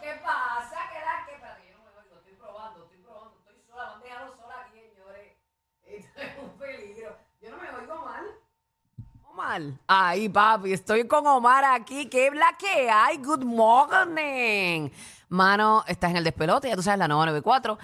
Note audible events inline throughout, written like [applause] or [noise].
Qué pasa? ¿Qué da? ¿Qué? Espérate, yo no me oigo. Estoy probando, estoy probando. Estoy sola. Me han dejado sola aquí, señores. Esto es un peligro. Yo no me oigo mal. Omar. Ay, papi, estoy con Omar aquí. ¿Qué la que hay? Good morning. Mano, estás en el despelote, ya tú sabes, la 994.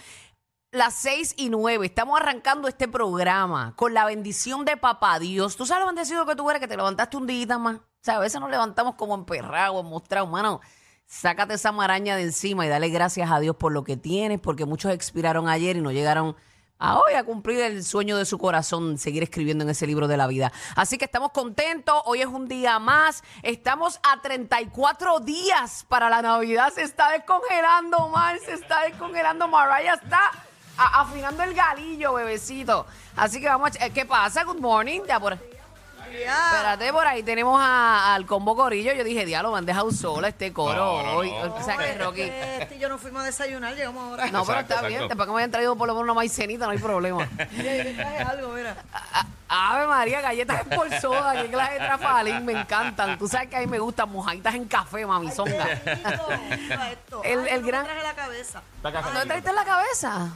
Las 6 y 9. Estamos arrancando este programa con la bendición de papá Dios. ¿Tú sabes lo bendecido que tú eres que te levantaste un día más? O sea, a veces nos levantamos como emperrados, mostrados, mano. Sácate esa maraña de encima y dale gracias a Dios por lo que tienes, porque muchos expiraron ayer y no llegaron a hoy a cumplir el sueño de su corazón, seguir escribiendo en ese libro de la vida. Así que estamos contentos, hoy es un día más, estamos a 34 días para la Navidad, se está descongelando, Omar, se está descongelando, Mariah está afinando el galillo, bebecito. Así que vamos a... ¿Qué pasa? Good morning, ya por... Espérate, por ahí tenemos a- al combo corillo. Yo dije, diablo, me han dejado sola este coro No, no, hoy. no. O sea que Rocky. Este y yo no fuimos a desayunar, llegamos ahora. No, pero Exacto, está bien. exacto. Después que me hayan traído por lo menos una maicenita, no hay problema. [laughs] Mira, yo te traje algo, mira. A- Ave María, galletas en por soda, qué clase de trafalín, me encantan. Tú sabes que a mí me gustan mojaditas en café, mami zonga. Rico, [laughs] mira esto. El- Ay, el no me gran- traje la cabeza. ¿No trajiste en la cabeza?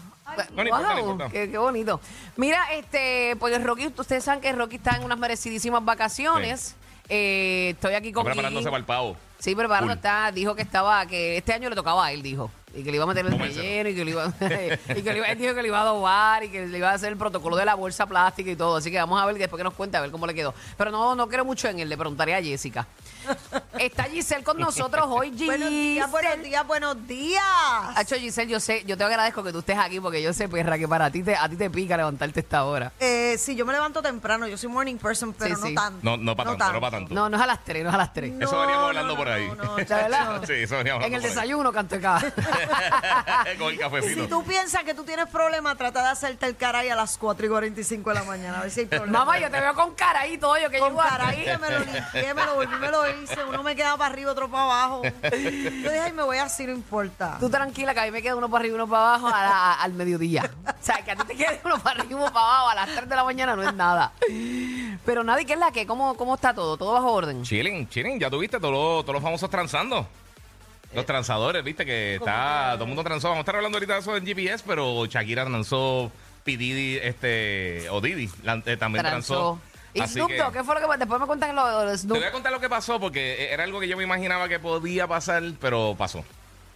No, no importa, no Wow, importa. qué, qué bonito. Mira, este, pues Rocky, ustedes saben que Rocky está en unas merecidísimas vacaciones. Eh, estoy aquí con Está preparándose para el pavo. Sí, preparando Full. está, dijo que estaba, que este año le tocaba a él, dijo. Y que le iba a meter el relleno y que le iba, [laughs] y que le iba- él dijo que le iba a adobar y que le iba a hacer el protocolo de la bolsa plástica y todo. Así que vamos a ver después que nos cuente a ver cómo le quedó. Pero no, no creo mucho en él, le preguntaré a Jessica. [laughs] Está Giselle con nosotros hoy, [laughs] Giselle. Buenos días, buenos días, buenos días. Hacho, Giselle, yo sé, yo te agradezco que tú estés aquí porque yo sé, perra, que para ti te, a ti te pica levantarte esta hora. Eh, sí, yo me levanto temprano, yo soy morning person, pero Sí, no sí. tanto. No, no para tanto, no para tanto. No, no es a las 3, no es a las 3. Eso veníamos hablando por ahí. No, no, ¿De verdad? [laughs] Sí, eso veníamos En el hablando por ahí. desayuno canto acá. [laughs] Con el cafecito. Si tú piensas que tú tienes problemas, trata de hacerte el caray a las 4 y 4.45 de la mañana, a ver si hay problema. Mamá, yo te veo con cara ahí todo, yo que Con aquí. caray que me lo limpié, me lo volví, me lo hice. Uno me queda para arriba, otro para abajo. Yo dije, ay, me voy así, no importa. Tú tranquila, que a mí me queda uno para arriba y uno para abajo a la- al mediodía. O sea, que a ti te quede uno para arriba y uno para abajo a las 3 de la mañana no es nada. Pero nadie, ¿qué es la que? ¿Cómo, ¿Cómo está todo? ¿Todo bajo orden? Chilling, chilling. Ya tuviste todos los, todos los famosos transando. Los transadores, viste que está. Todo el mundo transó. Vamos a estar hablando ahorita de eso en GPS, pero Shakira transó. P. Diddy, este. O Didi la- eh, también transó. Transó. ¿Y Así Snoop que- Dogg? ¿Qué fue lo que pasó? Después me cuentan lo, lo de Te Snoop. voy a contar lo que pasó porque era algo que yo me imaginaba que podía pasar, pero pasó.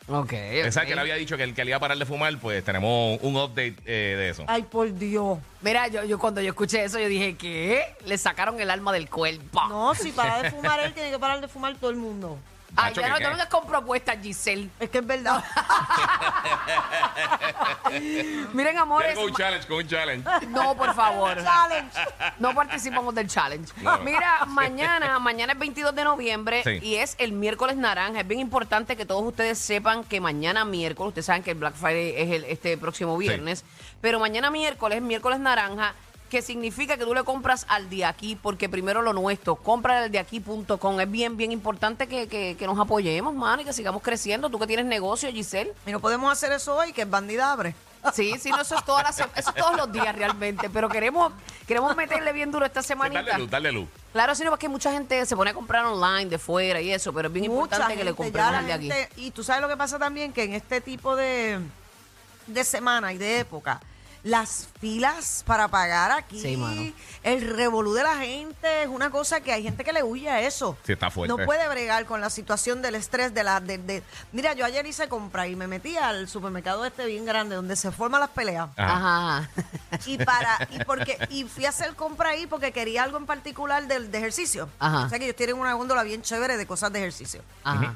Ok, Esa ok. que le había dicho que el que le iba a parar de fumar, pues tenemos un update eh, de eso. Ay, por Dios. Mira, yo, yo cuando yo escuché eso, yo dije, ¿qué? Le sacaron el alma del cuerpo. No, si para de fumar él, tiene que parar de fumar todo el mundo. Ay, Nacho, ya ¿qué no qué? te vengas con propuestas, Giselle. Es que es verdad. [laughs] Miren, amores. Quiero con un challenge, con un challenge. No, por favor. [laughs] Challenge. No participamos del challenge. No. Mira, mañana, mañana es 22 de noviembre Sí. y es el miércoles naranja. Es bien importante que todos ustedes sepan que mañana miércoles, ustedes saben que el Black Friday es el, este próximo viernes, pero mañana miércoles es miércoles naranja. Que significa que tú le compras al de aquí, porque primero lo nuestro, compra al de aquí.com. Es bien, bien importante que, que, que nos apoyemos, mano, y que sigamos creciendo. Tú que tienes negocio, Giselle. Y no podemos hacer eso hoy, que es bandida abre. [laughs] Sí, sí, no, eso es, todas las sem- eso es todos los días realmente, pero queremos, queremos meterle bien duro esta semanita. Dale luz, dale luz. Claro, sino porque mucha gente se pone a comprar online de fuera y eso, pero es bien Mucha importante que le compremos al de la aquí. Y tú sabes lo que pasa también, que en este tipo de, de semana y de época, las filas para pagar aquí, Sí, mano. el revolú de la gente, es una cosa que hay gente que le huye a eso. Sí, está fuerte. No puede bregar con la situación del estrés de la... De, de- Mira, yo ayer hice compra y me metí al supermercado este bien grande donde se forman las peleas. Ajá. Ajá. Y para, y porque, y fui a hacer compra ahí porque quería algo en particular del de ejercicio. Ajá. O sea que ellos tienen una góndola bien chévere de cosas de ejercicio. Ajá.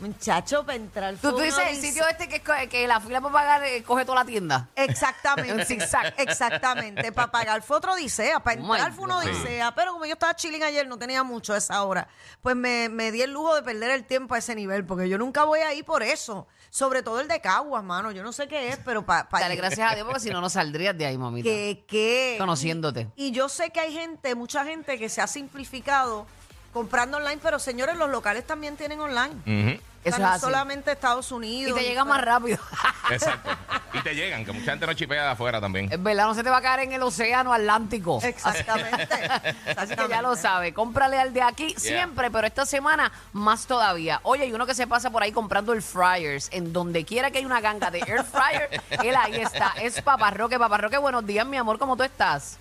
Muchacho, para entrar Tú, dices el sitio este que, es co- que la fila para pagar eh, coge toda la tienda. Exactamente. [laughs] Un zigzag. Exactamente. Para pagar fue otra odisea. Para Oh my entrar fue una God. odisea. Pero como yo estaba chilling ayer, no tenía mucho a esa hora. Pues me, me di el lujo de perder el tiempo a ese nivel. Porque yo nunca voy ahí por eso. Sobre todo el de Caguas, mano. Yo no sé qué es, pero para. Dale gracias a Dios porque si no, no saldrías de ahí, mamita. que, que Conociéndote. Y yo sé que hay gente, mucha gente que se ha simplificado comprando online, pero señores, los locales también tienen online. Ujú. O sea, Eso no es así. solamente Estados Y Unidos. te llega más rápido. [laughs] Exacto. Y te llegan, que mucha gente no chipea de afuera también. Es verdad, no se te va a caer en el océano Atlántico. Exactamente. [laughs] Así que ya lo sabe, cómprale al de aquí siempre, pero esta semana más todavía. Oye, hay uno que se pasa por ahí comprando el fryers. En donde quiera que hay una ganga de air fryer, [laughs] él ahí está. Es Paparroque. Paparroque, buenos días, mi amor, ¿cómo tú estás?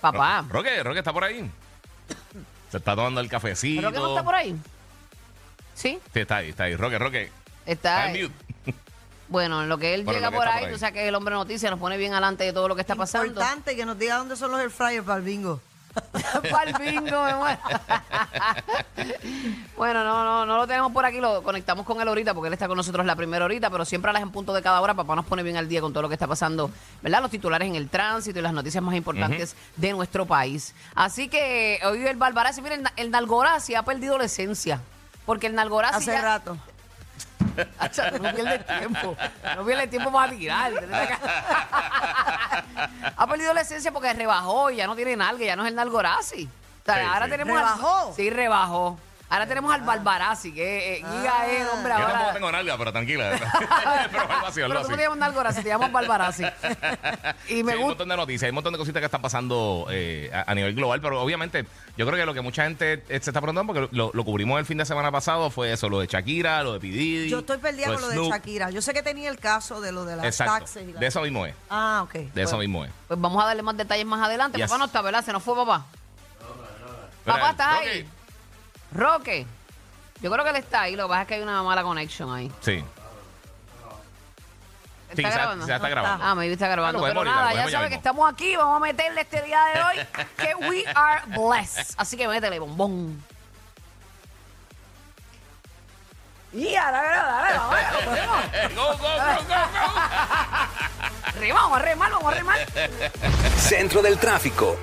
Papá. Roque, Roque está por ahí. Se está tomando el cafecito. ¿Roque no está por ahí? ¿Sí? Sí, está ahí, está ahí. Roque, Roque. Está. Mute. [laughs] Bueno, en lo que él Bueno, llega que por ahí, por ahí. tú sabes que el hombre noticia nos pone bien adelante de todo lo que está pasando. Importante que nos diga dónde son los air fryers para el bingo. [laughs] Para el bingo, me muero. [laughs] bueno, no, no, no lo tenemos por aquí, lo conectamos con él ahorita porque él está con nosotros la primera horita, pero siempre a las en punto de cada hora, papá nos pone bien al día con todo lo que está pasando, ¿verdad? Los titulares en el tránsito y las noticias más importantes de nuestro país. Así que hoy el Barbarazzi, miren, el, el Nalgorazi ha perdido la esencia. Porque el Nalgorazi Hace ya- rato. [laughs] No pierdes tiempo. No pierdes tiempo para tirar. ha perdido la esencia porque rebajó y ya no tiene nalga, ya no es el Nalgorazi. O sea, Sí, ahora sí. tenemos al- ¿Rebajó? sí, rebajó. Ahora tenemos al Barbarazzi, que eh, Giga es el hombre Yo tampoco ahora. tengo nalga, pero tranquila. [laughs] [laughs] pero algo así, algo Pero tú no te llamas te llamas Barbarazzi. [laughs] y me Sí, hay un gusta. montón de noticias, hay un montón de cositas que están pasando eh, a, a nivel global, pero obviamente yo creo que lo que mucha gente eh, se está preguntando, porque lo, lo cubrimos el fin de semana pasado, fue eso, lo de Shakira, lo de P. Diddy, Yo estoy perdida con lo de Snoop. Shakira. Yo sé que tenía el caso de lo de las Exacto, taxes. y la- de eso mismo es, Ah, ok. de eso Bueno. mismo es. Pues vamos a darle más detalles más adelante. Yes. Papá no está, ¿verdad? Se nos fue papá. Papá, ¿estás Roque. ahí? Roque. Yo creo que él está ahí, lo que pasa es que hay una mala conexión ahí. Sí, ¿Él sí, está grabando? se está No grabando. Ah, me está grabando. Ah, lo Pero podemos nada, ahorita, ya lo podemos ya sabe que mismo. estamos aquí. Vamos a meterle este día de hoy [laughs] que we are blessed. Así que métele, bombón. Y ahora, dale, dale, vamos, [laughs] vamos. Go, go, go, go, vamos a remar, vamos a remar. Centro del tráfico.